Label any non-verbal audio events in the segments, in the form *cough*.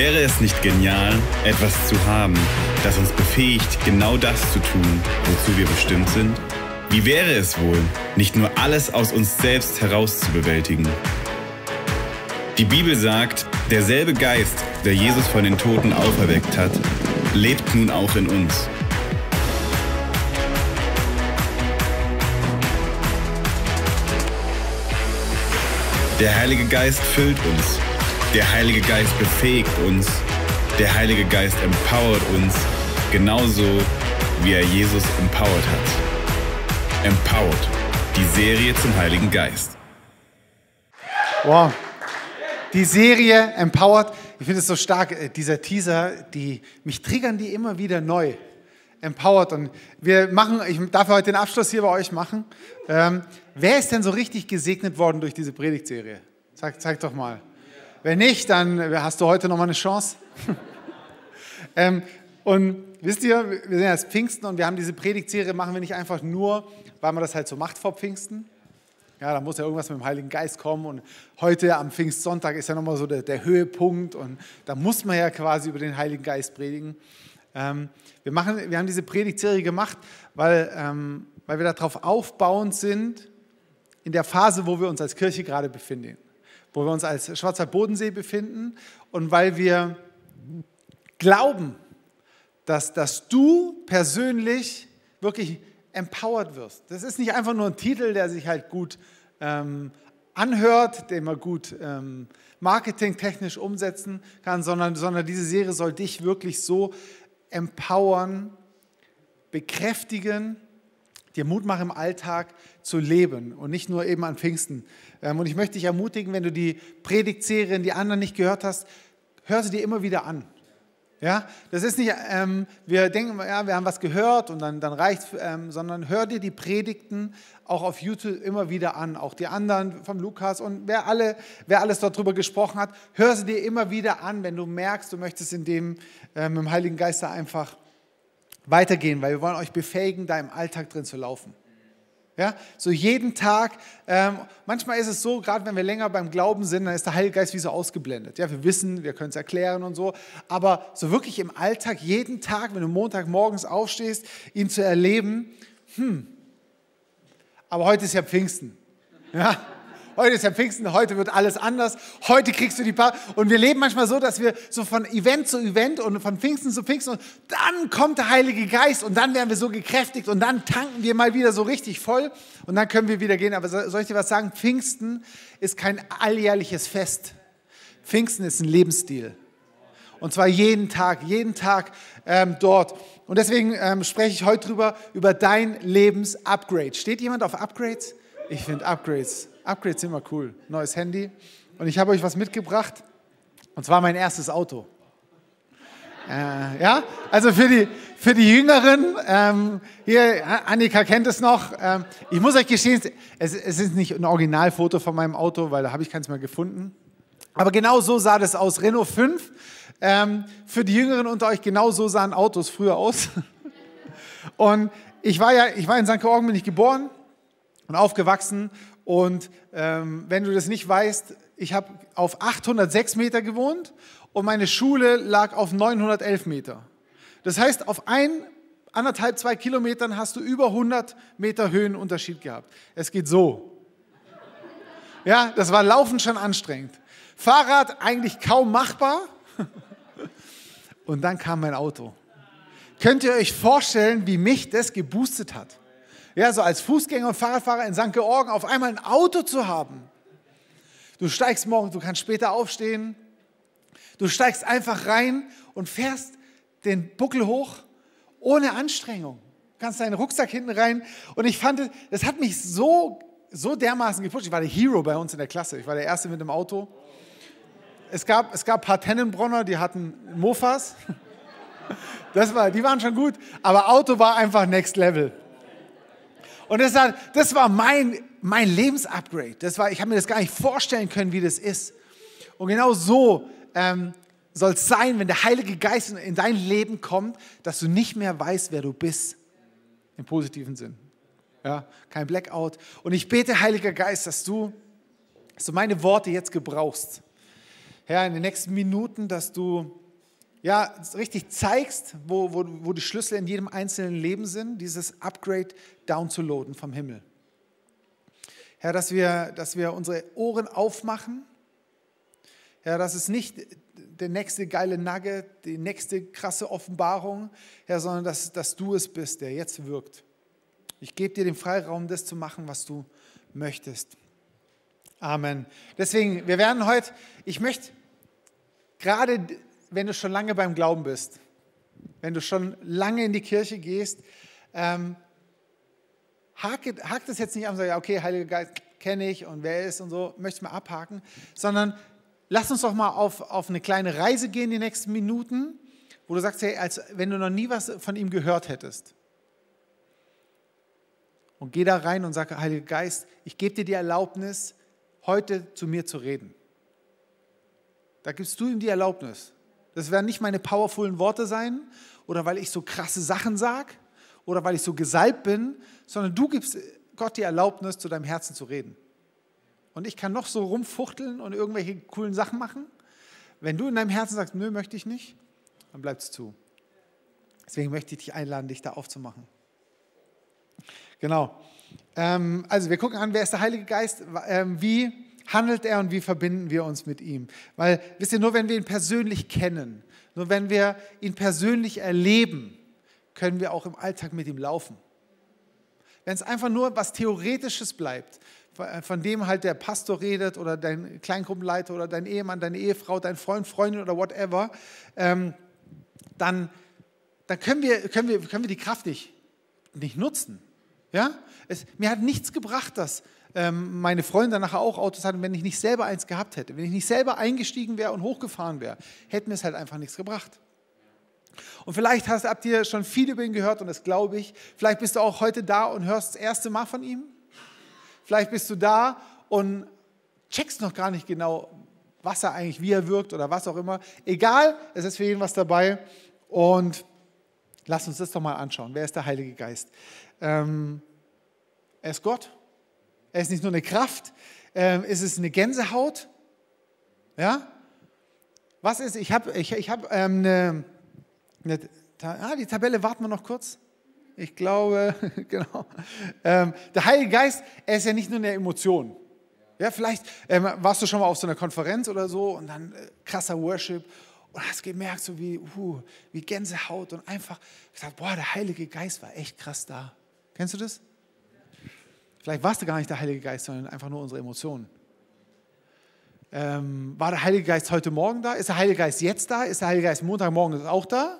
Wäre es nicht genial, etwas zu haben, das uns befähigt, genau das zu tun, wozu wir bestimmt sind? Wie wäre es wohl, nicht nur alles aus uns selbst heraus zu bewältigen? Die Bibel sagt, derselbe Geist, der Jesus von den Toten auferweckt hat, lebt nun auch in uns. Der Heilige Geist füllt uns. Der Heilige Geist befähigt uns. Der Heilige Geist empowert uns, genauso wie er Jesus empowert hat. Empowered, die Serie zum Heiligen Geist. Wow. Die Serie Empowered, ich finde es so stark, äh, dieser Teaser, die, mich triggern die immer wieder neu. Empowered. Und wir machen, ich darf heute den Abschluss hier bei euch machen. Ähm, wer ist denn so richtig gesegnet worden durch diese Predigtserie? Zeig, zeig doch mal. Wenn nicht, dann hast du heute noch mal eine Chance. *laughs* ähm, und wisst ihr, wir sind jetzt Pfingsten und wir haben diese Predigtserie, machen wir nicht einfach nur, weil man das halt so macht vor Pfingsten. Ja, da muss ja irgendwas mit dem Heiligen Geist kommen und heute am Pfingstsonntag ist ja nochmal so der, der Höhepunkt und da muss man ja quasi über den Heiligen Geist predigen. Ähm, wir, machen, wir haben diese Predigtserie gemacht, weil, ähm, weil wir darauf aufbauend sind in der Phase, wo wir uns als Kirche gerade befinden, wo wir uns als Schwarzer Bodensee befinden und weil wir glauben, dass, dass du persönlich wirklich empowered wirst. Das ist nicht einfach nur ein Titel, der sich halt gut ähm, anhört, den man gut ähm, marketingtechnisch umsetzen kann, sondern, sondern diese Serie soll dich wirklich so empowern, bekräftigen, dir Mut machen im Alltag zu leben und nicht nur eben an Pfingsten. Ähm, und ich möchte dich ermutigen, wenn du die Predigtserien, die anderen nicht gehört hast, hör sie dir immer wieder an. Ja, das ist nicht, ähm, wir denken, ja, wir haben was gehört und dann, dann reicht ähm, sondern hör dir die Predigten auch auf YouTube immer wieder an, auch die anderen vom Lukas und wer, alle, wer alles darüber gesprochen hat, hör sie dir immer wieder an, wenn du merkst, du möchtest in dem ähm, im Heiligen Geist einfach weitergehen, weil wir wollen euch befähigen, da im Alltag drin zu laufen. Ja, so jeden Tag. Ähm, manchmal ist es so, gerade wenn wir länger beim Glauben sind, dann ist der Heilige Geist wie so ausgeblendet. Ja, wir wissen, wir können es erklären und so. Aber so wirklich im Alltag, jeden Tag, wenn du Montagmorgens aufstehst, ihn zu erleben, hm. Aber heute ist ja Pfingsten. Ja, Heute ist ja Pfingsten, heute wird alles anders. Heute kriegst du die paar. Und wir leben manchmal so, dass wir so von Event zu Event und von Pfingsten zu Pfingsten und dann kommt der Heilige Geist und dann werden wir so gekräftigt und dann tanken wir mal wieder so richtig voll und dann können wir wieder gehen. Aber soll ich dir was sagen? Pfingsten ist kein alljährliches Fest. Pfingsten ist ein Lebensstil. Und zwar jeden Tag, jeden Tag ähm, dort. Und deswegen ähm, spreche ich heute drüber, über dein Lebensupgrade. Steht jemand auf Upgrades? Ich finde Upgrades Upgrades sind immer cool. Neues Handy. Und ich habe euch was mitgebracht. Und zwar mein erstes Auto. Äh, ja, also für die, für die Jüngeren, ähm, hier, Annika kennt es noch. Ähm, ich muss euch gestehen, es, es ist nicht ein Originalfoto von meinem Auto, weil da habe ich keins mehr gefunden. Aber genau so sah das aus. Renault 5. Ähm, für die Jüngeren unter euch, genau so sahen Autos früher aus. *laughs* Und ich war ja, ich war in St. Georgen, bin ich geboren und aufgewachsen und ähm, wenn du das nicht weißt, ich habe auf 806 Meter gewohnt und meine Schule lag auf 911 Meter. Das heißt, auf ein, anderthalb, zwei Kilometern hast du über 100 Meter Höhenunterschied gehabt. Es geht so. Ja, das war laufend schon anstrengend. Fahrrad eigentlich kaum machbar. *laughs* Und dann kam mein Auto. Könnt ihr euch vorstellen, wie mich das geboostet hat? Ja, so als Fußgänger und Fahrradfahrer in St. Georgen auf einmal ein Auto zu haben. Du steigst morgen, du kannst später aufstehen. Du steigst einfach rein und fährst den Buckel hoch ohne Anstrengung. Du kannst deinen Rucksack hinten rein. Und ich fand, das hat mich so, so dermaßen gepusht. Ich war der Hero bei uns in der Klasse. Ich war der Erste mit dem Auto. Es gab, es gab ein paar Tennenbronner, die hatten Mofas. *laughs* Das war, die waren schon gut. Aber Auto war einfach Next Level. Und das war, das war mein, mein Lebensupgrade. Das war, ich habe mir das gar nicht vorstellen können, wie das ist. Und genau so ähm, soll es sein, wenn der Heilige Geist in dein Leben kommt, dass du nicht mehr weißt, wer du bist. Im positiven Sinn. Ja, kein Blackout. Und ich bete, Heiliger Geist, dass du, dass du meine Worte jetzt gebrauchst. Herr, in den nächsten Minuten, dass du ja, richtig zeigst, wo, wo, wo die Schlüssel in jedem einzelnen Leben sind, dieses Upgrade downzuladen vom Himmel. Herr, dass wir, dass wir unsere Ohren aufmachen. Herr, dass es nicht der nächste geile Nugget, die nächste krasse Offenbarung, Herr, sondern dass, dass du es bist, der jetzt wirkt. Ich gebe dir den Freiraum, das zu machen, was du möchtest. Amen. Deswegen, wir werden heute, ich möchte gerade wenn du schon lange beim Glauben bist, wenn du schon lange in die Kirche gehst, ähm, hakt hak das jetzt nicht an und sag, okay, Heiliger Geist kenne ich und wer ist und so, möchte ich mal abhaken, sondern lass uns doch mal auf, auf eine kleine Reise gehen die nächsten Minuten, wo du sagst, hey, als wenn du noch nie was von ihm gehört hättest. Und geh da rein und sag, Heiliger Geist, ich gebe dir die Erlaubnis, heute zu mir zu reden. Da gibst du ihm die Erlaubnis. Das werden nicht meine powervollen Worte sein oder weil ich so krasse Sachen sage oder weil ich so gesalbt bin, sondern du gibst Gott die Erlaubnis, zu deinem Herzen zu reden. Und ich kann noch so rumfuchteln und irgendwelche coolen Sachen machen. Wenn du in deinem Herzen sagst, nö, möchte ich nicht, dann bleibt es zu. Deswegen möchte ich dich einladen, dich da aufzumachen. Genau. Ähm, also wir gucken an, wer ist der Heilige Geist? Ähm, wie handelt er und wie verbinden wir uns mit ihm? Weil, wisst ihr, nur wenn wir ihn persönlich kennen, nur wenn wir ihn persönlich erleben, können wir auch im Alltag mit ihm laufen. Wenn es einfach nur was Theoretisches bleibt, von dem halt der Pastor redet oder dein Kleingruppenleiter oder dein Ehemann, deine Ehefrau, dein Freund, Freundin oder whatever, ähm, dann, dann können, wir, können, wir, können wir die Kraft nicht, nicht nutzen. Ja? Es, mir hat nichts gebracht, dass ähm, meine Freunde nachher auch Autos hatten, wenn ich nicht selber eins gehabt hätte. Wenn ich nicht selber eingestiegen wäre und hochgefahren wäre, hätte mir es halt einfach nichts gebracht. Und vielleicht hast, habt ihr schon viel über ihn gehört und das glaube ich. Vielleicht bist du auch heute da und hörst das erste Mal von ihm. Vielleicht bist du da und checkst noch gar nicht genau, was er eigentlich, wie er wirkt oder was auch immer. Egal, es ist für jeden was dabei. Und lass uns das doch mal anschauen. Wer ist der Heilige Geist? Ähm, er ist Gott. Er ist nicht nur eine Kraft. Ähm, ist es eine Gänsehaut? Ja? Was ist, ich habe ich, ich hab, ähm, eine, eine ah, die Tabelle warten wir noch kurz. Ich glaube, *laughs* genau. Ähm, der Heilige Geist, er ist ja nicht nur eine Emotion. Ja, vielleicht ähm, warst du schon mal auf so einer Konferenz oder so und dann äh, krasser Worship und hast gemerkt, so wie, uh, wie Gänsehaut und einfach gesagt, boah, der Heilige Geist war echt krass da. Kennst du das? Vielleicht warst du gar nicht der Heilige Geist, sondern einfach nur unsere Emotionen. Ähm, war der Heilige Geist heute Morgen da? Ist der Heilige Geist jetzt da? Ist der Heilige Geist Montagmorgen auch da?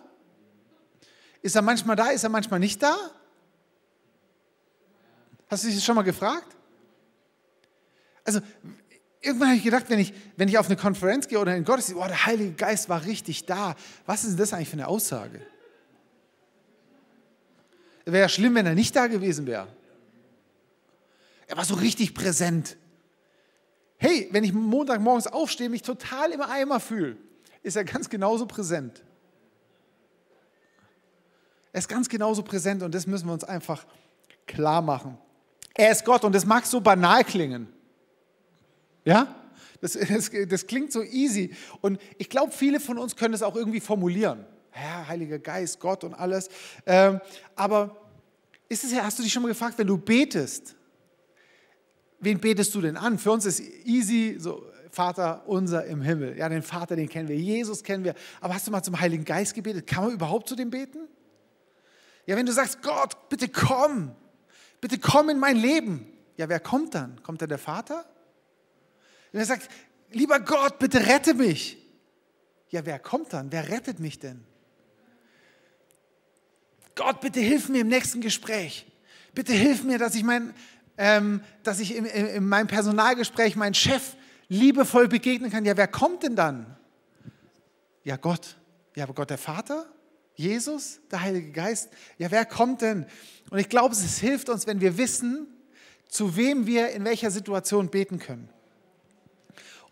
Ist er manchmal da? Ist er manchmal nicht da? Hast du dich das schon mal gefragt? Also, irgendwann habe ich gedacht, wenn ich, wenn ich auf eine Konferenz gehe oder in Gottesdienst, oh, der Heilige Geist war richtig da. Was ist denn das eigentlich für eine Aussage? Wäre ja schlimm, wenn er nicht da gewesen wäre. Er war so richtig präsent. Hey, wenn ich Montagmorgens aufstehe, mich total im Eimer fühle, ist er ganz genauso präsent. Er ist ganz genauso präsent und das müssen wir uns einfach klar machen. Er ist Gott und das mag so banal klingen. Ja? Das, *laughs* das, das klingt so easy. Und ich glaube, viele von uns können es auch irgendwie formulieren. Herr, Heiliger Geist, Gott und alles. Ähm, aber ist es hast du dich schon mal gefragt, wenn du betest, wen betest du denn an? Für uns ist easy, so Vater unser im Himmel. Ja, den Vater, den kennen wir, Jesus kennen wir. Aber hast du mal zum Heiligen Geist gebetet? Kann man überhaupt zu dem beten? Ja, wenn du sagst, Gott, bitte komm, bitte komm in mein Leben. Ja, wer kommt dann? Kommt dann der Vater? Wenn er sagt, lieber Gott, bitte rette mich. Ja, wer kommt dann? Wer rettet mich denn? Gott, bitte hilf mir im nächsten Gespräch. Bitte hilf mir, dass ich, mein, ähm, dass ich in, in, in meinem Personalgespräch meinen Chef liebevoll begegnen kann. Ja, wer kommt denn dann? Ja, Gott. Ja, aber Gott der Vater? Jesus, der Heilige Geist? Ja, wer kommt denn? Und ich glaube, es hilft uns, wenn wir wissen, zu wem wir in welcher Situation beten können.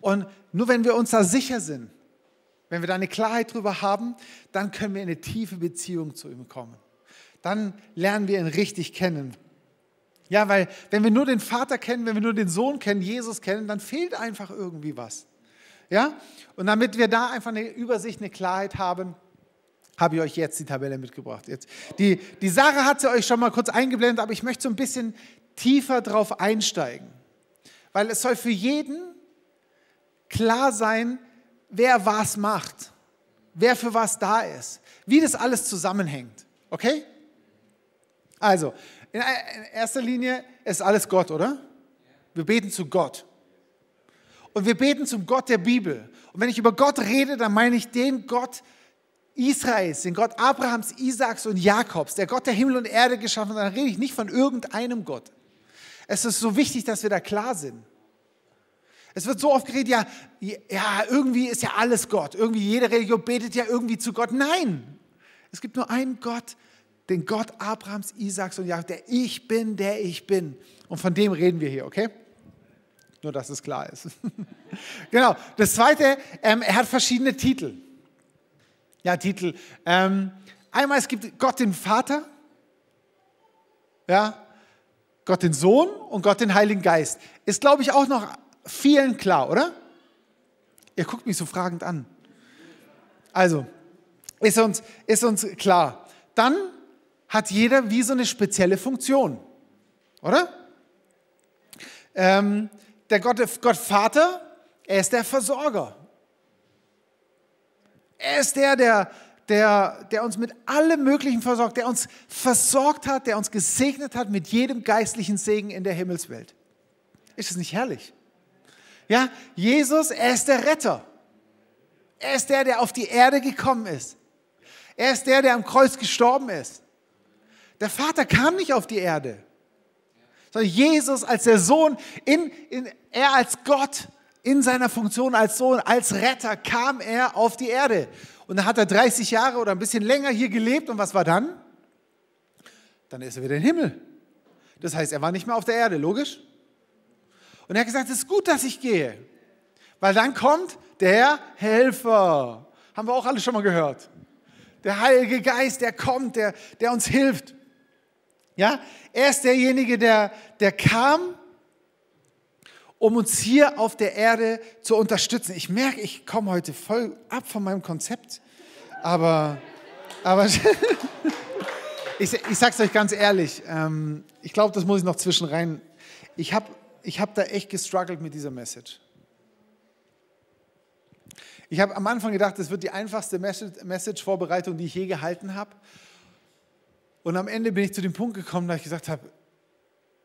Und nur wenn wir uns da sicher sind, wenn wir da eine Klarheit drüber haben, dann können wir in eine tiefe Beziehung zu ihm kommen dann lernen wir ihn richtig kennen. Ja, weil wenn wir nur den Vater kennen, wenn wir nur den Sohn kennen, Jesus kennen, dann fehlt einfach irgendwie was. Ja? Und damit wir da einfach eine Übersicht, eine Klarheit haben, habe ich euch jetzt die Tabelle mitgebracht. Jetzt. Die, die Sarah hat sie euch schon mal kurz eingeblendet, aber ich möchte so ein bisschen tiefer drauf einsteigen. Weil es soll für jeden klar sein, wer was macht, wer für was da ist, wie das alles zusammenhängt. Okay? Also, in erster Linie ist alles Gott, oder? Wir beten zu Gott. Und wir beten zum Gott der Bibel. Und wenn ich über Gott rede, dann meine ich den Gott Israels, den Gott Abrahams, Isaaks und Jakobs, der Gott der Himmel und Erde geschaffen hat. Dann rede ich nicht von irgendeinem Gott. Es ist so wichtig, dass wir da klar sind. Es wird so oft geredet, ja, ja, irgendwie ist ja alles Gott. Irgendwie jede Religion betet ja irgendwie zu Gott. Nein, es gibt nur einen Gott, den Gott Abrahams, Isaaks und Jakob, der ich bin, der ich bin. Und von dem reden wir hier, okay? Nur, dass es klar ist. *laughs* genau. Das zweite, ähm, er hat verschiedene Titel. Ja, Titel. Ähm, einmal, es gibt Gott den Vater, ja, Gott den Sohn und Gott den Heiligen Geist. Ist, glaube ich, auch noch vielen klar, oder? Ihr guckt mich so fragend an. Also, ist uns, ist uns klar. Dann hat jeder wie so eine spezielle Funktion, oder? Ähm, der Gott, Gott Vater, er ist der Versorger. Er ist der, der, der, der uns mit allem Möglichen versorgt, der uns versorgt hat, der uns gesegnet hat mit jedem geistlichen Segen in der Himmelswelt. Ist es nicht herrlich? Ja, Jesus, er ist der Retter. Er ist der, der auf die Erde gekommen ist. Er ist der, der am Kreuz gestorben ist. Der Vater kam nicht auf die Erde, sondern Jesus als der Sohn, in, in, er als Gott in seiner Funktion als Sohn, als Retter kam er auf die Erde. Und dann hat er 30 Jahre oder ein bisschen länger hier gelebt. Und was war dann? Dann ist er wieder im Himmel. Das heißt, er war nicht mehr auf der Erde, logisch? Und er hat gesagt, es ist gut, dass ich gehe. Weil dann kommt der Helfer. Haben wir auch alle schon mal gehört. Der Heilige Geist, der kommt, der, der uns hilft. Ja, er ist derjenige, der, der kam, um uns hier auf der Erde zu unterstützen. Ich merke, ich komme heute voll ab von meinem Konzept, aber, aber *laughs* ich, ich sage es euch ganz ehrlich, ähm, ich glaube, das muss ich noch zwischen rein. Ich habe ich hab da echt gestruggelt mit dieser Message. Ich habe am Anfang gedacht, das wird die einfachste Message-Vorbereitung, die ich je gehalten habe. Und am Ende bin ich zu dem Punkt gekommen, dass ich gesagt habe,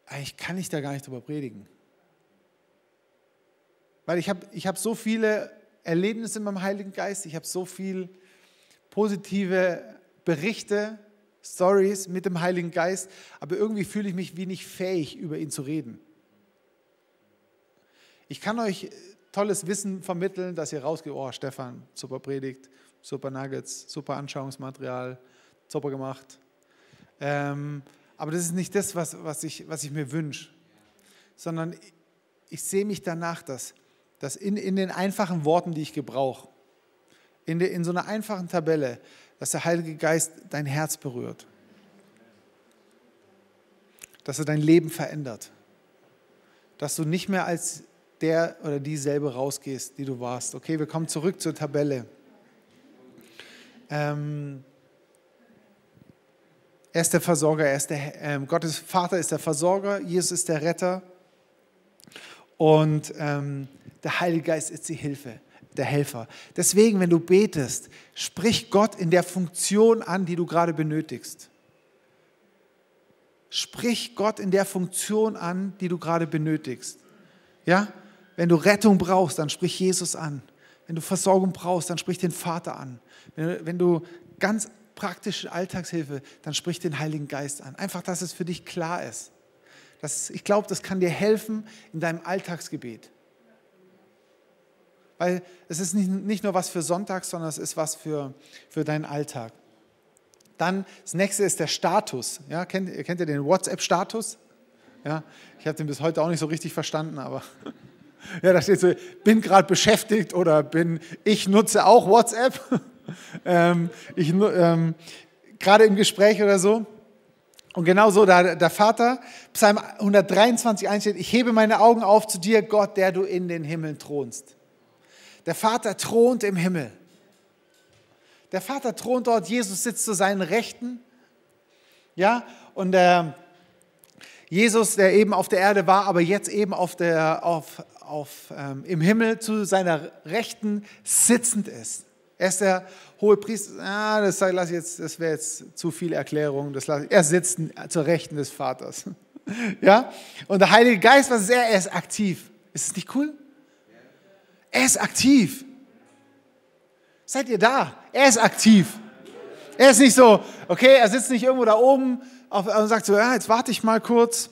eigentlich kann ich da gar nicht drüber predigen. Weil ich habe ich hab so viele Erlebnisse in meinem Heiligen Geist, ich habe so viele positive Berichte, Stories mit dem Heiligen Geist, aber irgendwie fühle ich mich wie nicht fähig, über ihn zu reden. Ich kann euch tolles Wissen vermitteln, dass ihr rausgeht, oh Stefan, super Predigt, super Nuggets, super Anschauungsmaterial, super gemacht. Ähm, aber das ist nicht das, was, was, ich, was ich mir wünsche, sondern ich, ich sehe mich danach, dass, dass in, in den einfachen Worten, die ich gebrauche, in, in so einer einfachen Tabelle, dass der Heilige Geist dein Herz berührt, dass er dein Leben verändert, dass du nicht mehr als der oder dieselbe rausgehst, die du warst. Okay, wir kommen zurück zur Tabelle. Ähm, er ist der Versorger, er ist der, äh, Gottes Vater ist der Versorger, Jesus ist der Retter und ähm, der Heilige Geist ist die Hilfe, der Helfer. Deswegen, wenn du betest, sprich Gott in der Funktion an, die du gerade benötigst. Sprich Gott in der Funktion an, die du gerade benötigst. Ja? Wenn du Rettung brauchst, dann sprich Jesus an. Wenn du Versorgung brauchst, dann sprich den Vater an. Wenn, du ganz praktische Alltagshilfe, dann sprich den Heiligen Geist an. Einfach, dass es für dich klar ist. Das, ich glaube, das kann dir helfen in deinem Alltagsgebet. Weil es ist nicht, nicht nur was für Sonntag, sondern es ist was für, für deinen Alltag. Dann das nächste ist der Status. Ja, kennt, kennt ihr den WhatsApp-Status? Ja, ich habe den bis heute auch nicht so richtig verstanden, aber *laughs* ja, da steht so, bin gerade beschäftigt oder bin, ich nutze auch WhatsApp. *laughs* ähm, ich, ähm, gerade im Gespräch oder so. Und genau so, da der Vater, Psalm 123 einsteht, ich hebe meine Augen auf zu dir, Gott, der du in den Himmeln thronst. Der Vater thront im Himmel. Der Vater thront dort, Jesus sitzt zu seinen Rechten. Ja, und der Jesus, der eben auf der Erde war, aber jetzt eben auf der, auf, auf, ähm, im Himmel zu seiner Rechten sitzend ist. Er ist der hohe Priester. Ah, das, das wäre jetzt zu viel Erklärung. Das lass, er sitzt zur Rechten des Vaters. *laughs* ja? Und der Heilige Geist, was ist er? Er ist aktiv. Ist es nicht cool? Er ist aktiv. Seid ihr da? Er ist aktiv. Er ist nicht so, okay, er sitzt nicht irgendwo da oben und sagt so, ja, jetzt warte ich mal kurz,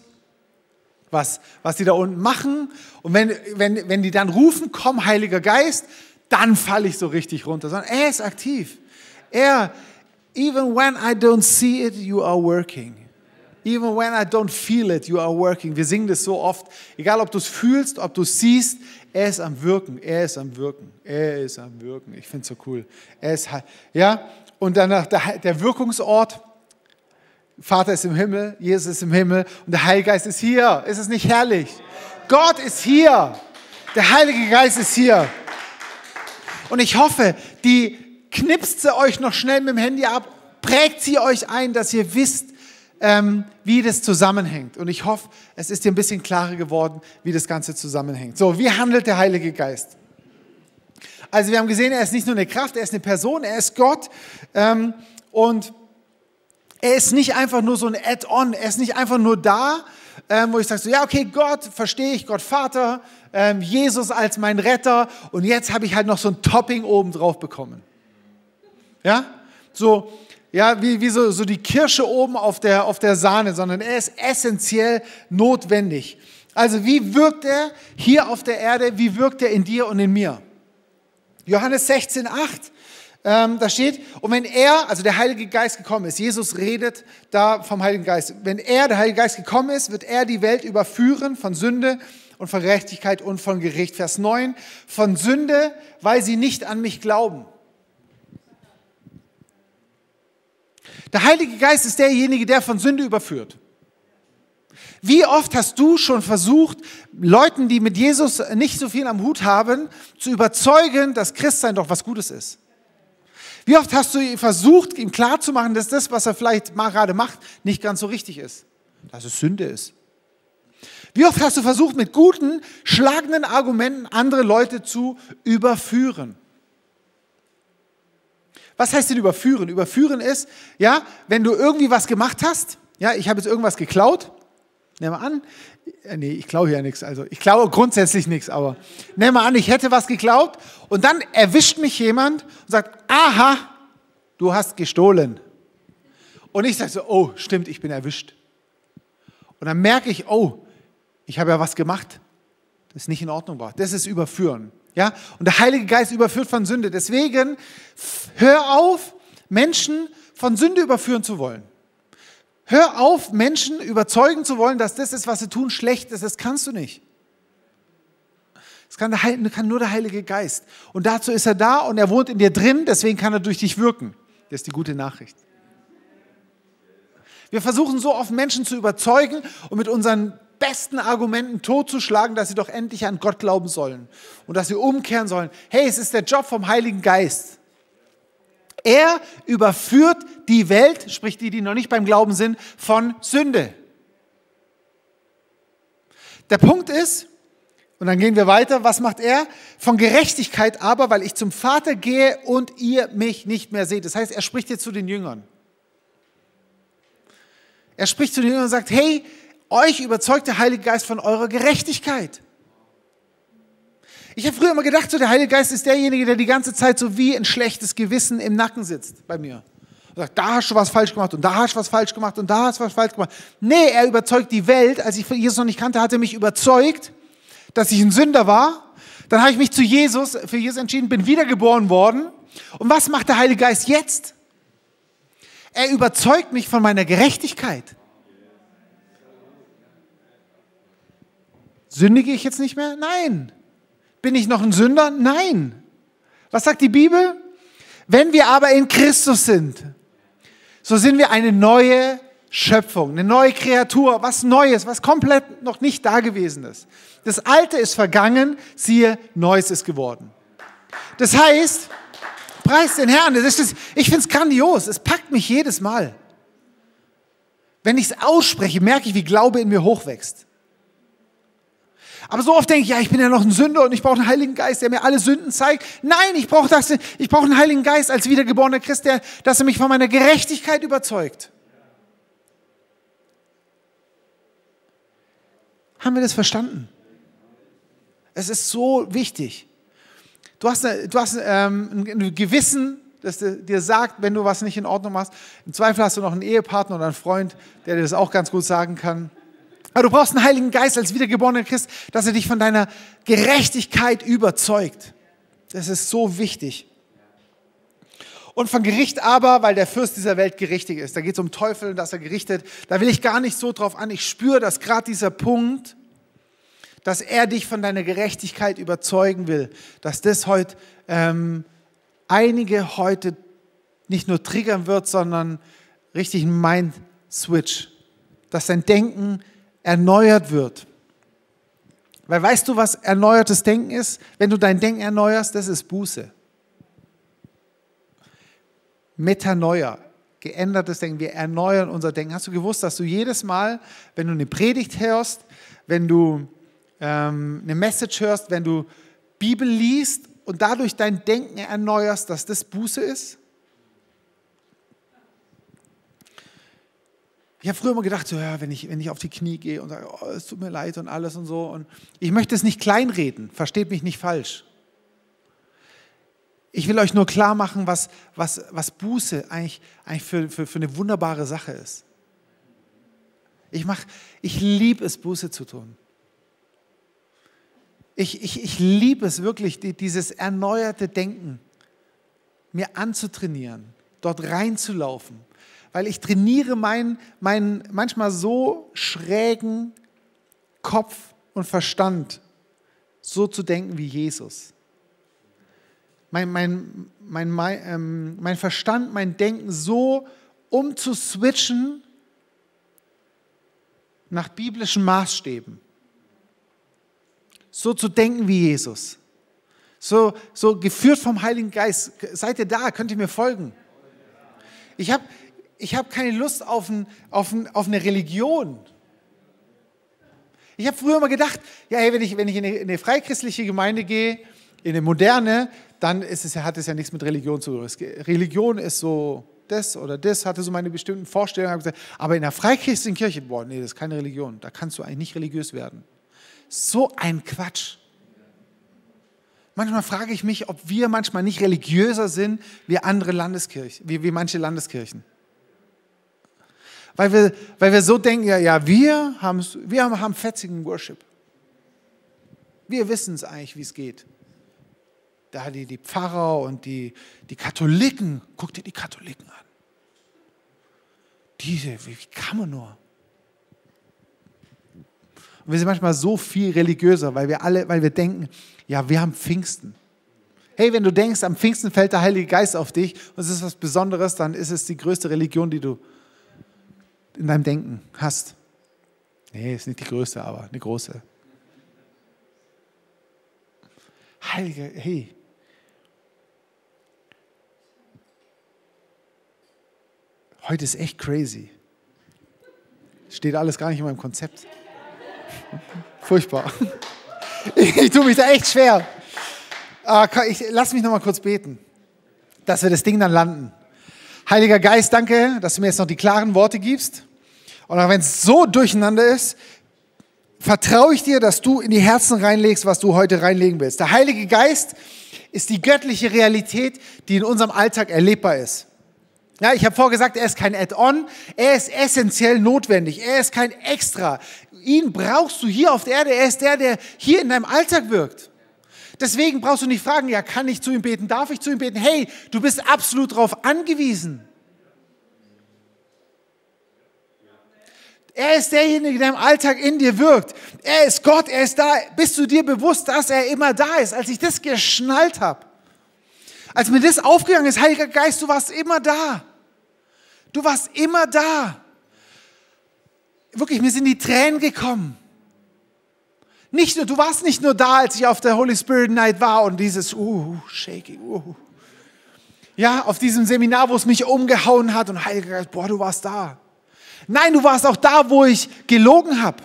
was, was die da unten machen. Und wenn, wenn, wenn die dann rufen, komm, Heiliger Geist, dann falle ich so richtig runter. Sondern er ist aktiv. Er, even when I don't see it, you are working. Even when I don't feel it, you are working. Wir singen das so oft. Egal, ob du es fühlst, ob du es siehst, er ist am Wirken. Er ist am Wirken. Er ist am Wirken. Ich finde es so cool. Er ist, ja, und danach der, der Wirkungsort. Vater ist im Himmel, Jesus ist im Himmel und der Heilige Geist ist hier. Ist es nicht herrlich? Gott ist hier. Der Heilige Geist ist hier. Und ich hoffe, die knipst sie euch noch schnell mit dem Handy ab, prägt sie euch ein, dass ihr wisst, ähm, wie das zusammenhängt. Und ich hoffe, es ist dir ein bisschen klarer geworden, wie das Ganze zusammenhängt. So, wie handelt der Heilige Geist? Also wir haben gesehen, er ist nicht nur eine Kraft, er ist eine Person, er ist Gott. Ähm, und er ist nicht einfach nur so ein Add-on, er ist nicht einfach nur da, ähm, wo ich sage so, ja, okay, Gott, verstehe ich, Gott Vater, ähm, Jesus als mein Retter und jetzt habe ich halt noch so ein Topping oben drauf bekommen. Ja, so, ja, wie, wie so, so die Kirsche oben auf der, auf der Sahne, sondern er ist essentiell notwendig. Also wie wirkt er hier auf der Erde, wie wirkt er in dir und in mir? Johannes 16, 8, ähm, da steht, und wenn er, also der Heilige Geist gekommen ist, Jesus redet da vom Heiligen Geist, wenn er, der Heilige Geist gekommen ist, wird er die Welt überführen von Sünde und von Gerechtigkeit und von Gericht. Vers 9, von Sünde, weil sie nicht an mich glauben. Der Heilige Geist ist derjenige, der von Sünde überführt. Wie oft hast du schon versucht, Leuten, die mit Jesus nicht so viel am Hut haben, zu überzeugen, dass Christsein doch was Gutes ist? Wie oft hast du versucht, ihm klarzumachen, dass das, was er vielleicht gerade macht, nicht ganz so richtig ist? Dass es Sünde ist. Wie oft hast du versucht, mit guten, schlagenden Argumenten andere Leute zu überführen? Was heißt denn überführen? Überführen ist, ja, wenn du irgendwie was gemacht hast, ja, ich habe jetzt irgendwas geklaut, nimm mal an, äh, nee, ich klaue hier nichts, also ich klaue grundsätzlich nichts, aber nimm mal an, ich hätte was geklaut und dann erwischt mich jemand und sagt, aha, du hast gestohlen. Und ich sage so, oh, stimmt, ich bin erwischt. Und dann merke ich, oh, ich habe ja was gemacht, das nicht in Ordnung war. Das ist Überführen. Ja? Und der Heilige Geist überführt von Sünde. Deswegen hör auf, Menschen von Sünde überführen zu wollen. Hör auf, Menschen überzeugen zu wollen, dass das ist, was sie tun, schlecht ist. Das kannst du nicht. Das kann, der, kann nur der Heilige Geist. Und dazu ist er da und er wohnt in dir drin, deswegen kann er durch dich wirken. Das ist die gute Nachricht. Wir versuchen so oft Menschen zu überzeugen und mit unseren besten Argumenten totzuschlagen, dass sie doch endlich an Gott glauben sollen und dass sie umkehren sollen. Hey, es ist der Job vom Heiligen Geist. Er überführt die Welt, sprich die, die noch nicht beim Glauben sind, von Sünde. Der Punkt ist, und dann gehen wir weiter, was macht er? Von Gerechtigkeit aber, weil ich zum Vater gehe und ihr mich nicht mehr seht. Das heißt, er spricht jetzt zu den Jüngern. Er spricht zu den Jüngern und sagt, hey, euch überzeugt der Heilige Geist von eurer Gerechtigkeit. Ich habe früher immer gedacht, so der Heilige Geist ist derjenige, der die ganze Zeit so wie ein schlechtes Gewissen im Nacken sitzt bei mir. Und sagt, da hast du was falsch gemacht und da hast du was falsch gemacht und da hast du was falsch gemacht. Nee, er überzeugt die Welt. Als ich Jesus noch nicht kannte, hat er mich überzeugt, dass ich ein Sünder war. Dann habe ich mich zu Jesus, für Jesus entschieden, bin wiedergeboren worden. Und was macht der Heilige Geist jetzt? Er überzeugt mich von meiner Gerechtigkeit. Sündige ich jetzt nicht mehr? Nein. Bin ich noch ein Sünder? Nein. Was sagt die Bibel? Wenn wir aber in Christus sind, so sind wir eine neue Schöpfung, eine neue Kreatur, was Neues, was komplett noch nicht da gewesen ist. Das Alte ist vergangen, siehe, Neues ist geworden. Das heißt, preis den Herrn. Das ist, ich finde es grandios. Es packt mich jedes Mal. Wenn ich es ausspreche, merke ich, wie Glaube in mir hochwächst. Aber so oft denke ich, ja, ich bin ja noch ein Sünder und ich brauche einen Heiligen Geist, der mir alle Sünden zeigt. Nein, ich brauche das, ich brauche einen Heiligen Geist als wiedergeborener Christ, der, dass er mich von meiner Gerechtigkeit überzeugt. Haben wir das verstanden? Es ist so wichtig. Du hast, du hast ähm, ein Gewissen, das dir sagt, wenn du was nicht in Ordnung machst. Im Zweifel hast du noch einen Ehepartner oder einen Freund, der dir das auch ganz gut sagen kann. Aber du brauchst einen Heiligen Geist als wiedergeborener Christ, dass er dich von deiner Gerechtigkeit überzeugt. Das ist so wichtig. Und von Gericht aber, weil der Fürst dieser Welt gerichtig ist. Da geht es um Teufel, dass er gerichtet. Da will ich gar nicht so drauf an. Ich spüre, dass gerade dieser Punkt, dass er dich von deiner Gerechtigkeit überzeugen will, dass das heute ähm, einige heute nicht nur triggern wird, sondern richtig ein Mind-Switch, dass dein Denken erneuert wird. Weil weißt du, was erneuertes Denken ist? Wenn du dein Denken erneuerst, das ist Buße. Metanoia, geändertes Denken. Wir erneuern unser Denken. Hast du gewusst, dass du jedes Mal, wenn du eine Predigt hörst, wenn du ähm, eine Message hörst, wenn du Bibel liest und dadurch dein Denken erneuerst, dass das Buße ist? Ich habe früher immer gedacht, so, ja, wenn, ich, wenn ich auf die Knie gehe und sage, oh, es tut mir leid und alles und so. Und ich möchte es nicht kleinreden, versteht mich nicht falsch. Ich will euch nur klar machen, was, was, was Buße eigentlich, eigentlich für, für, für eine wunderbare Sache ist. Ich, ich liebe es, Buße zu tun. Ich, ich, ich liebe es wirklich, die, dieses erneuerte Denken mir anzutrainieren, dort reinzulaufen weil ich trainiere meinen, meinen manchmal so schrägen Kopf und Verstand, so zu denken wie Jesus. Mein, mein, mein, mein, ähm, mein Verstand, mein Denken so umzuswitchen nach biblischen Maßstäben. So zu denken wie Jesus. So, so geführt vom Heiligen Geist. Seid ihr da? Könnt ihr mir folgen? Ich habe ich habe keine Lust auf, ein, auf, ein, auf eine Religion. Ich habe früher immer gedacht, ja, hey, wenn ich, wenn ich in, eine, in eine freichristliche Gemeinde gehe, in eine moderne, dann ist es, hat es ja nichts mit Religion zu tun. Religion ist so das oder das, hatte so meine bestimmten Vorstellungen. Aber in einer freichristlichen Kirche, boah, nee, das ist keine Religion. Da kannst du eigentlich nicht religiös werden. So ein Quatsch. Manchmal frage ich mich, ob wir manchmal nicht religiöser sind wie andere Landeskirchen, wie, wie manche Landeskirchen. Weil wir, weil wir so denken, ja, ja wir, wir haben, haben fetzigen Worship. Wir wissen es eigentlich, wie es geht. Da die, die Pfarrer und die, die Katholiken, guck dir die Katholiken an. Diese, wie, wie kann man nur? Und wir sind manchmal so viel religiöser, weil wir alle, weil wir denken, ja, wir haben Pfingsten. Hey, wenn du denkst, am Pfingsten fällt der Heilige Geist auf dich und es ist was Besonderes, dann ist es die größte Religion, die du in deinem Denken hast. Nee, ist nicht die größte, aber eine große. Heilige, hey. Heute ist echt crazy. Steht alles gar nicht in meinem Konzept. *laughs* Furchtbar. Ich, *laughs* ich tue mich da echt schwer. Ich, lass mich noch mal kurz beten, dass wir das Ding dann landen. Heiliger Geist, danke, dass du mir jetzt noch die klaren Worte gibst. Und auch wenn es so durcheinander ist, vertraue ich dir, dass du in die Herzen reinlegst, was du heute reinlegen willst. Der Heilige Geist ist die göttliche Realität, die in unserem Alltag erlebbar ist. Ja, ich habe vorgesagt, er ist kein Add-on, er ist essentiell notwendig, er ist kein Extra. Ihn brauchst du hier auf der Erde, er ist der, der hier in deinem Alltag wirkt. Deswegen brauchst du nicht fragen, ja, kann ich zu ihm beten, darf ich zu ihm beten? Hey, du bist absolut darauf angewiesen. Er ist derjenige, der im Alltag in dir wirkt. Er ist Gott, er ist da. Bist du dir bewusst, dass er immer da ist? Als ich das geschnallt habe, als mir das aufgegangen ist, Heiliger Geist, du warst immer da. Du warst immer da. Wirklich, mir sind die Tränen gekommen. Nicht nur, du warst nicht nur da, als ich auf der Holy Spirit Night war und dieses, uh, shaking, uh. Ja, auf diesem Seminar, wo es mich umgehauen hat und Heiliger Geist, boah, du warst da. Nein, du warst auch da, wo ich gelogen habe.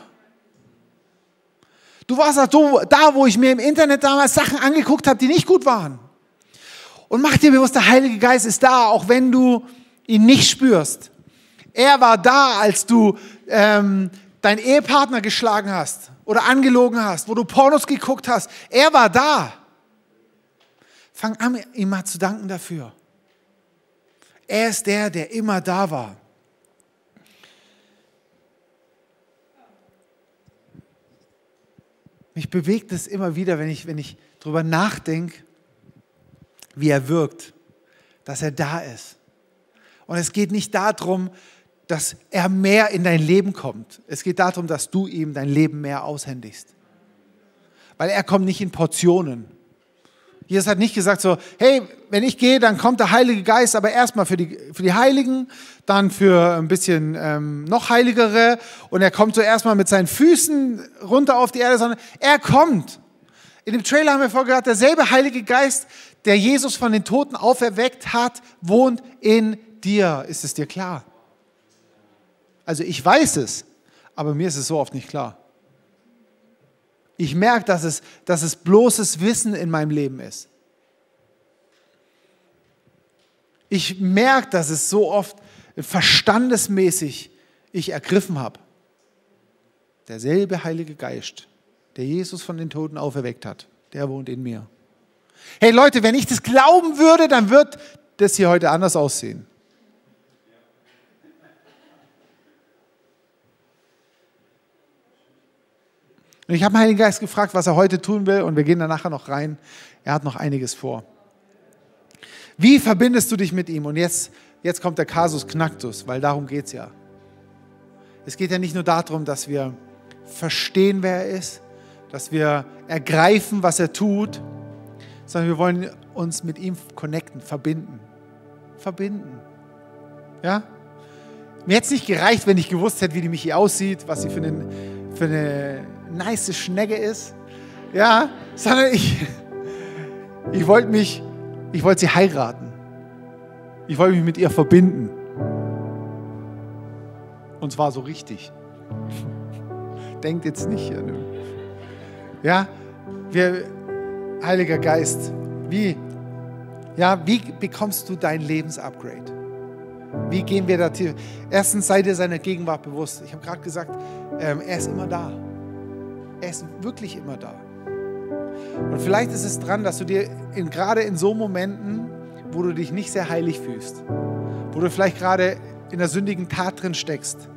Du warst auch da, wo ich mir im Internet damals Sachen angeguckt habe, die nicht gut waren. Und mach dir bewusst, der Heilige Geist ist da, auch wenn du ihn nicht spürst. Er war da, als du ähm, deinen Ehepartner geschlagen hast oder angelogen hast, wo du Pornos geguckt hast. Er war da. Fang an, ihm mal zu danken dafür. Er ist der, der immer da war. Mich bewegt es immer wieder, wenn ich, wenn ich darüber nachdenke, wie er wirkt, dass er da ist. Und es geht nicht darum, dass er mehr in dein Leben kommt. Es geht darum, dass du ihm dein Leben mehr aushändigst. Weil er kommt nicht in Portionen. Jesus hat nicht gesagt so, hey, wenn ich gehe, dann kommt der Heilige Geist, aber erstmal für die, für die Heiligen, dann für ein bisschen ähm, noch Heiligere und er kommt so erstmal mit seinen Füßen runter auf die Erde, sondern er kommt. In dem Trailer haben wir vorgehört, derselbe Heilige Geist, der Jesus von den Toten auferweckt hat, wohnt in dir. Ist es dir klar? Also ich weiß es, aber mir ist es so oft nicht klar. Ich merke, dass es, dass es bloßes Wissen in meinem Leben ist. Ich merke, dass es so oft verstandesmäßig ich ergriffen habe. Derselbe Heilige Geist, der Jesus von den Toten auferweckt hat, der wohnt in mir. Hey Leute, wenn ich das glauben würde, dann wird das hier heute anders aussehen. Und ich habe den Heiligen Geist gefragt, was er heute tun will und wir gehen da nachher noch rein. Er hat noch einiges vor. Wie verbindest du dich mit ihm? Und jetzt, jetzt kommt der Kasus Knacktus, weil darum geht es ja. Es geht ja nicht nur darum, dass wir verstehen, wer er ist, dass wir ergreifen, was er tut, sondern wir wollen uns mit ihm connecten, verbinden. Verbinden. Ja? Mir hätte es nicht gereicht, wenn ich gewusst hätte, wie die Michi aussieht, was sie für, einen, für eine nice Schnecke ist. Ja, sondern ich, ich wollte mich, ich wollte sie heiraten. Ich wollte mich mit ihr verbinden. Und zwar so richtig. *laughs* Denkt jetzt nicht. Ja, wir, Heiliger Geist, wie, ja, wie bekommst du dein Lebensupgrade? Wie gehen wir da tief? Erstens sei dir seiner Gegenwart bewusst. Ich habe gerade gesagt, ähm, er ist immer da. Er ist wirklich immer da. Und vielleicht ist es dran, dass du dir in, gerade in so Momenten, wo du dich nicht sehr heilig fühlst, wo du vielleicht gerade in der sündigen Tat drin steckst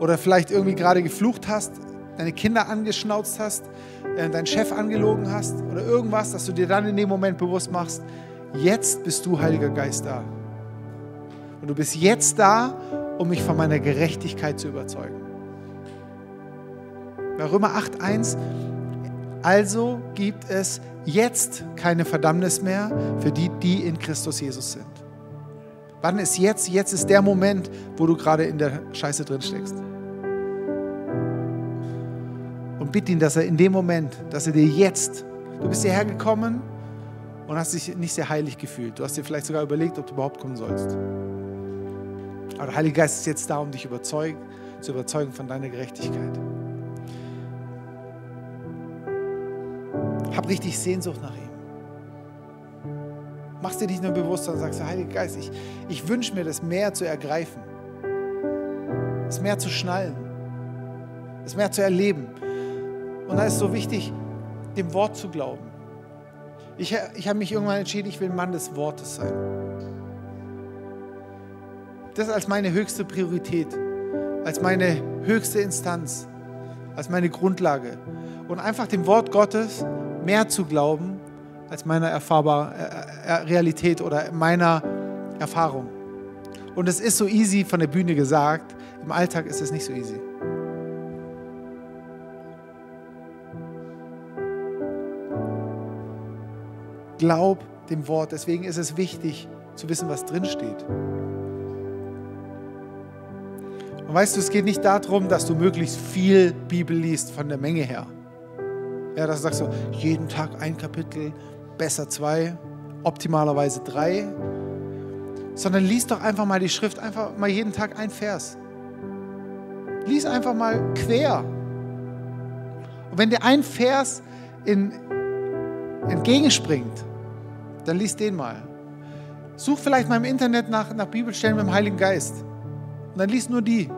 oder vielleicht irgendwie gerade geflucht hast, deine Kinder angeschnauzt hast, äh, deinen Chef angelogen hast oder irgendwas, dass du dir dann in dem Moment bewusst machst, jetzt bist du, Heiliger Geist, da. Und du bist jetzt da, um mich von meiner Gerechtigkeit zu überzeugen. Bei Römer 8.1, also gibt es jetzt keine Verdammnis mehr für die, die in Christus Jesus sind. Wann ist jetzt? Jetzt ist der Moment, wo du gerade in der Scheiße drin steckst. Und bitte ihn, dass er in dem Moment, dass er dir jetzt, du bist hierher gekommen und hast dich nicht sehr heilig gefühlt. Du hast dir vielleicht sogar überlegt, ob du überhaupt kommen sollst. Aber der Heilige Geist ist jetzt da, um dich überzeugen, zu überzeugen von deiner Gerechtigkeit. Hab richtig Sehnsucht nach ihm. Machst dir nicht nur bewusst, sondern sagst, Heiliger Geist, ich, ich wünsche mir, das mehr zu ergreifen, das mehr zu schnallen, das mehr zu erleben. Und da ist so wichtig, dem Wort zu glauben. Ich, ich habe mich irgendwann entschieden, ich will Mann des Wortes sein. Das als meine höchste Priorität, als meine höchste Instanz, als meine Grundlage. Und einfach dem Wort Gottes mehr zu glauben als meiner erfahrbar, äh, äh, Realität oder meiner Erfahrung. Und es ist so easy von der Bühne gesagt, im Alltag ist es nicht so easy. Glaub dem Wort, deswegen ist es wichtig zu wissen, was drin steht. Und weißt du, es geht nicht darum, dass du möglichst viel Bibel liest von der Menge her. Ja, dass du sagst so, jeden Tag ein Kapitel, besser zwei, optimalerweise drei. Sondern lies doch einfach mal die Schrift, einfach mal jeden Tag ein Vers. Lies einfach mal quer. Und wenn dir ein Vers in, entgegenspringt, dann lies den mal. Such vielleicht mal im Internet nach, nach Bibelstellen mit dem Heiligen Geist. Und dann lies nur die.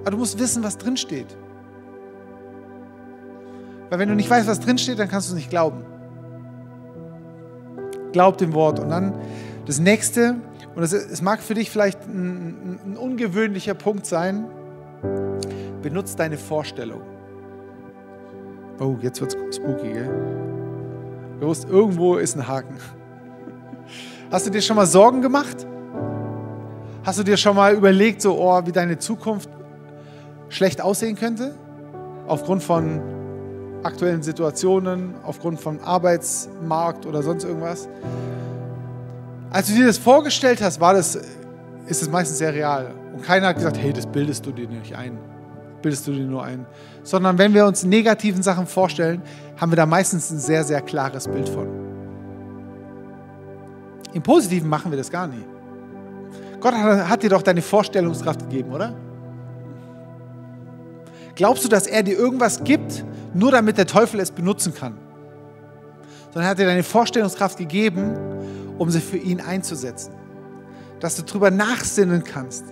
Aber du musst wissen, was drin steht. Weil wenn du nicht weißt, was drin steht, dann kannst du es nicht glauben. Glaub dem Wort. Und dann das nächste, und es mag für dich vielleicht ein, ein ungewöhnlicher Punkt sein, benutzt deine Vorstellung. Oh, jetzt wird es spooky, gell? Bewusst, irgendwo ist ein Haken. Hast du dir schon mal Sorgen gemacht? Hast du dir schon mal überlegt, so, oh, wie deine Zukunft schlecht aussehen könnte? Aufgrund von aktuellen Situationen, aufgrund von Arbeitsmarkt oder sonst irgendwas? Als du dir das vorgestellt hast, war das, ist es meistens sehr real. Und keiner hat gesagt, hey, das bildest du dir nicht ein. Bildest du dir nur ein. Sondern wenn wir uns negativen Sachen vorstellen, haben wir da meistens ein sehr, sehr klares Bild von. Im Positiven machen wir das gar nie. Gott hat dir doch deine Vorstellungskraft gegeben, oder? Glaubst du, dass er dir irgendwas gibt, nur damit der Teufel es benutzen kann? Sondern er hat dir deine Vorstellungskraft gegeben, um sie für ihn einzusetzen. Dass du darüber nachsinnen kannst,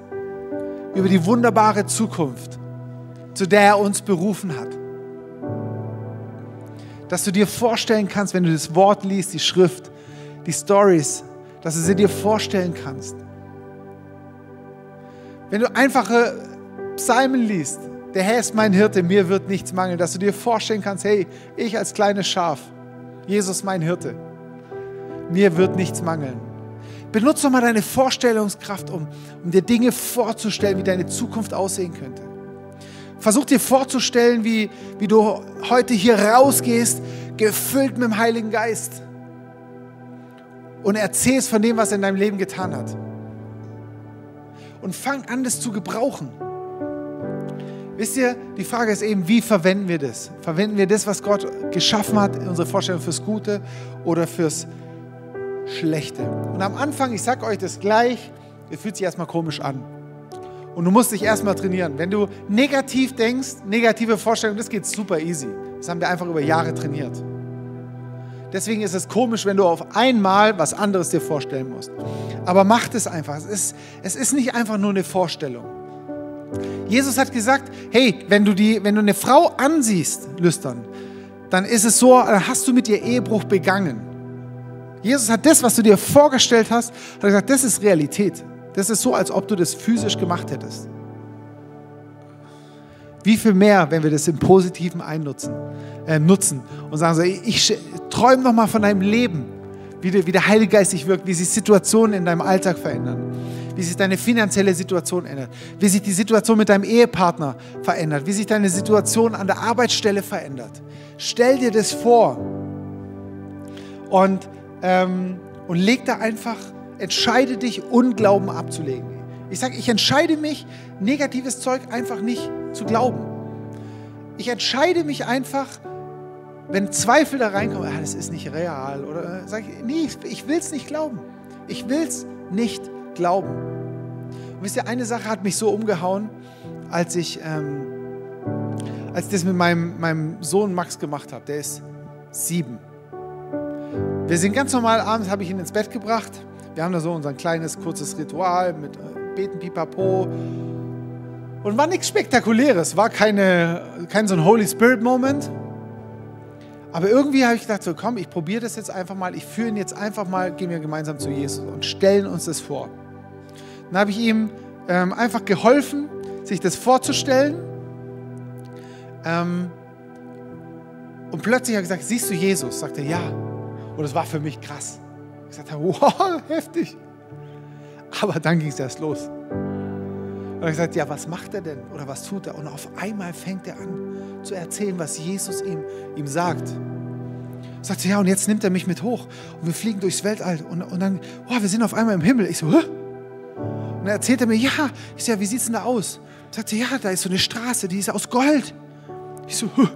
über die wunderbare Zukunft, zu der er uns berufen hat. Dass du dir vorstellen kannst, wenn du das Wort liest, die Schrift, die Stories, dass du sie dir vorstellen kannst. Wenn du einfache Psalmen liest, der Herr ist mein Hirte, mir wird nichts mangeln, dass du dir vorstellen kannst, hey, ich als kleines Schaf, Jesus mein Hirte, mir wird nichts mangeln. Benutze doch mal deine Vorstellungskraft, um, um dir Dinge vorzustellen, wie deine Zukunft aussehen könnte. Versuch dir vorzustellen, wie, wie du heute hier rausgehst, gefüllt mit dem Heiligen Geist und erzählst von dem, was er in deinem Leben getan hat. Und fang an, das zu gebrauchen. Wisst ihr, die Frage ist eben, wie verwenden wir das? Verwenden wir das, was Gott geschaffen hat, in unserer Vorstellung fürs Gute oder fürs Schlechte? Und am Anfang, ich sage euch das gleich, es fühlt sich erstmal komisch an. Und du musst dich erstmal trainieren. Wenn du negativ denkst, negative Vorstellungen, das geht super easy. Das haben wir einfach über Jahre trainiert. Deswegen ist es komisch, wenn du auf einmal was anderes dir vorstellen musst. Aber mach es einfach. Es ist, es ist nicht einfach nur eine Vorstellung. Jesus hat gesagt, hey, wenn du, die, wenn du eine Frau ansiehst, lüstern, dann ist es so, dann hast du mit ihr Ehebruch begangen. Jesus hat das, was du dir vorgestellt hast, hat gesagt, das ist Realität. Das ist so, als ob du das physisch gemacht hättest. Wie viel mehr, wenn wir das im Positiven einnutzen, äh, nutzen und sagen so, ich träume noch mal von deinem Leben, wie der, wie der Heilige Geist sich wirkt, wie sich Situationen in deinem Alltag verändern wie sich deine finanzielle Situation ändert, wie sich die Situation mit deinem Ehepartner verändert, wie sich deine Situation an der Arbeitsstelle verändert. Stell dir das vor und, ähm, und leg da einfach, entscheide dich, Unglauben abzulegen. Ich sage, ich entscheide mich, negatives Zeug einfach nicht zu glauben. Ich entscheide mich einfach, wenn Zweifel da reinkommen, ah, das ist nicht real, oder sage ich, nee, ich will es nicht glauben. Ich will es nicht glauben. Und wisst ihr, eine Sache hat mich so umgehauen, als ich, ähm, als ich das mit meinem, meinem Sohn Max gemacht habe. Der ist sieben. Wir sind ganz normal, abends habe ich ihn ins Bett gebracht. Wir haben da so unser kleines, kurzes Ritual mit äh, Beten, Pipapo. Und war nichts Spektakuläres, war keine, kein so ein Holy Spirit Moment. Aber irgendwie habe ich gedacht, so komm, ich probiere das jetzt einfach mal. Ich führe ihn jetzt einfach mal, gehen wir gemeinsam zu Jesus und stellen uns das vor. Dann habe ich ihm ähm, einfach geholfen, sich das vorzustellen. Ähm, und plötzlich habe ich gesagt, siehst du Jesus? Sagt er, ja. Und das war für mich krass. Ich sagte, *laughs* wow, heftig. Aber dann ging es erst los. Und ich gesagt, ja, was macht er denn? Oder was tut er? Und auf einmal fängt er an zu erzählen, was Jesus ihm, ihm sagt. Sagt sie, ja, und jetzt nimmt er mich mit hoch. Und wir fliegen durchs Weltall. Und, und dann, wow, wir sind auf einmal im Himmel. Ich so, Hä? Und er mir, ja, ich so, ja, wie sieht es denn da aus? Sagt sie, ja, da ist so eine Straße, die ist aus Gold. Ich so, Huh.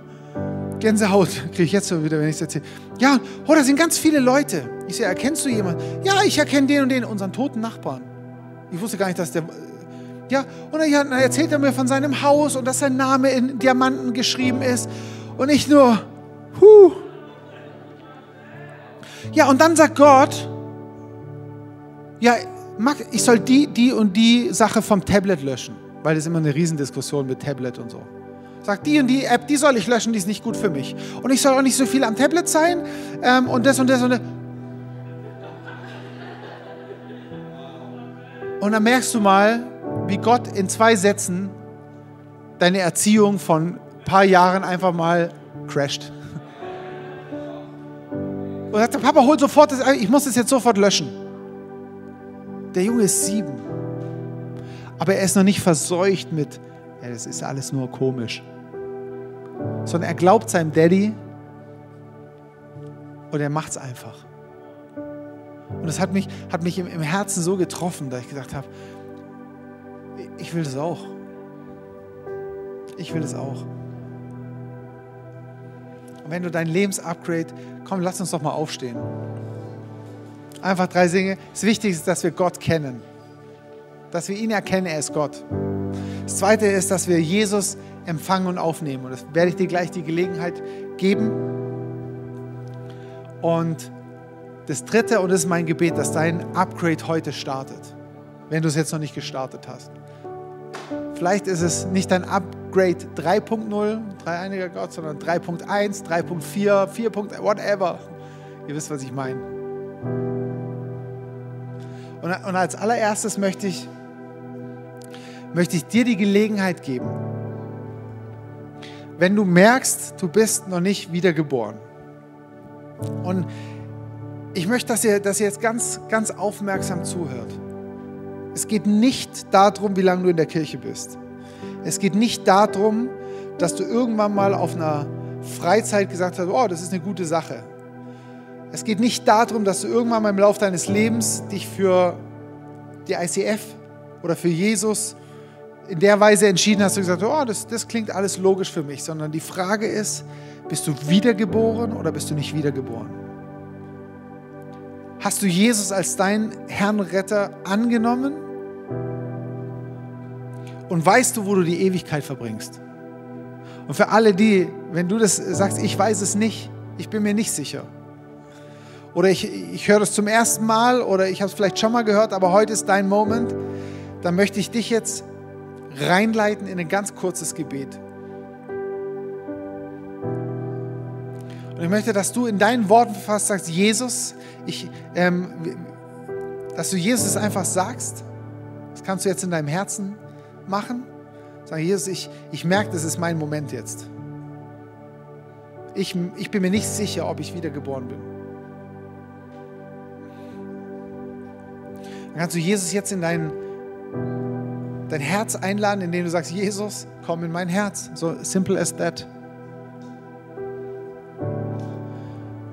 Gänsehaut kriege ich jetzt so wieder, wenn ich es erzähle. Ja, oh, da sind ganz viele Leute. Ich sehe, erkennst du jemanden? Ja, ich erkenne den und den, unseren toten Nachbarn. Ich wusste gar nicht, dass der. Ja, und dann erzählt er mir von seinem Haus und dass sein Name in Diamanten geschrieben ist. Und ich nur, huh. Ja, und dann sagt Gott, ja, ich soll die, die und die Sache vom Tablet löschen, weil das ist immer eine Riesendiskussion mit Tablet und so. Sagt, die und die App, die soll ich löschen, die ist nicht gut für mich. Und ich soll auch nicht so viel am Tablet sein ähm, und das und das und das. Und dann merkst du mal, wie Gott in zwei Sätzen deine Erziehung von ein paar Jahren einfach mal crasht. Und sagt, Papa holt sofort das, ich muss das jetzt sofort löschen. Der Junge ist sieben. Aber er ist noch nicht verseucht mit, ja, das ist alles nur komisch. Sondern er glaubt seinem Daddy und er macht es einfach. Und das hat mich, hat mich im, im Herzen so getroffen, dass ich gesagt habe, ich will das auch. Ich will das auch. Und wenn du dein Lebensupgrade, komm, lass uns doch mal aufstehen. Einfach drei Dinge. Das Wichtigste ist, dass wir Gott kennen. Dass wir ihn erkennen, er ist Gott. Das zweite ist, dass wir Jesus empfangen und aufnehmen. Und das werde ich dir gleich die Gelegenheit geben. Und das dritte, und das ist mein Gebet, dass dein Upgrade heute startet, wenn du es jetzt noch nicht gestartet hast. Vielleicht ist es nicht dein Upgrade 3.0, dreieiniger Gott, sondern 3.1, 3.4, 4. whatever. Ihr wisst, was ich meine. Und, und als allererstes möchte ich, möchte ich dir die Gelegenheit geben, wenn du merkst, du bist noch nicht wiedergeboren. Und ich möchte, dass ihr, dass ihr jetzt ganz, ganz aufmerksam zuhört. Es geht nicht darum, wie lange du in der Kirche bist. Es geht nicht darum, dass du irgendwann mal auf einer Freizeit gesagt hast, oh, das ist eine gute Sache. Es geht nicht darum, dass du irgendwann mal im Laufe deines Lebens dich für die ICF oder für Jesus in der Weise entschieden hast, du gesagt, oh, das, das klingt alles logisch für mich, sondern die Frage ist, bist du wiedergeboren oder bist du nicht wiedergeboren? Hast du Jesus als deinen Herrn Retter angenommen? Und weißt du, wo du die Ewigkeit verbringst? Und für alle die, wenn du das sagst, ich weiß es nicht, ich bin mir nicht sicher, oder ich, ich höre es zum ersten Mal oder ich habe es vielleicht schon mal gehört, aber heute ist dein Moment, dann möchte ich dich jetzt reinleiten in ein ganz kurzes Gebet. Und ich möchte, dass du in deinen Worten fast sagst, Jesus, ich, ähm, dass du Jesus einfach sagst. Das kannst du jetzt in deinem Herzen machen. Sag, Jesus, ich, ich merke, das ist mein Moment jetzt. Ich, ich bin mir nicht sicher, ob ich wiedergeboren bin. Dann kannst du Jesus jetzt in dein, dein Herz einladen, indem du sagst, Jesus, komm in mein Herz. So simple as that.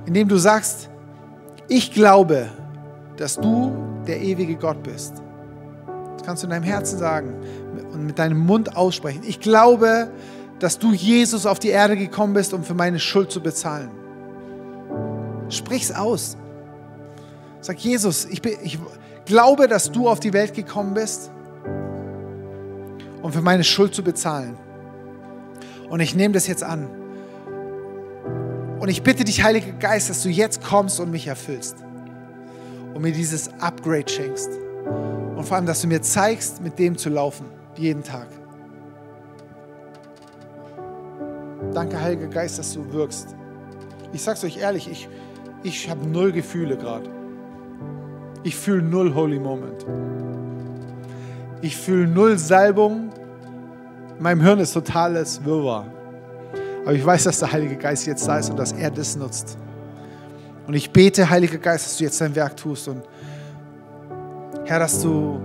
Indem du sagst, ich glaube, dass du der ewige Gott bist. Das kannst du in deinem Herzen sagen und mit deinem Mund aussprechen. Ich glaube, dass du Jesus auf die Erde gekommen bist, um für meine Schuld zu bezahlen. Sprich's aus. Sag Jesus, ich, bin, ich, glaube, dass du auf die Welt gekommen bist, um für meine Schuld zu bezahlen. Und ich nehme das jetzt an. Und ich bitte dich, Heiliger Geist, dass du jetzt kommst und mich erfüllst. Und mir dieses Upgrade schenkst. Und vor allem, dass du mir zeigst, mit dem zu laufen. Jeden Tag. Danke, Heiliger Geist, dass du wirkst. Ich sag's euch ehrlich, ich, ich habe null Gefühle gerade. Ich fühle null Holy Moment. Ich fühle null Salbung. In meinem Hirn ist totales Wirrwarr. Aber ich weiß, dass der Heilige Geist jetzt da ist und dass er das nutzt. Und ich bete, Heiliger Geist, dass du jetzt dein Werk tust und Herr, dass du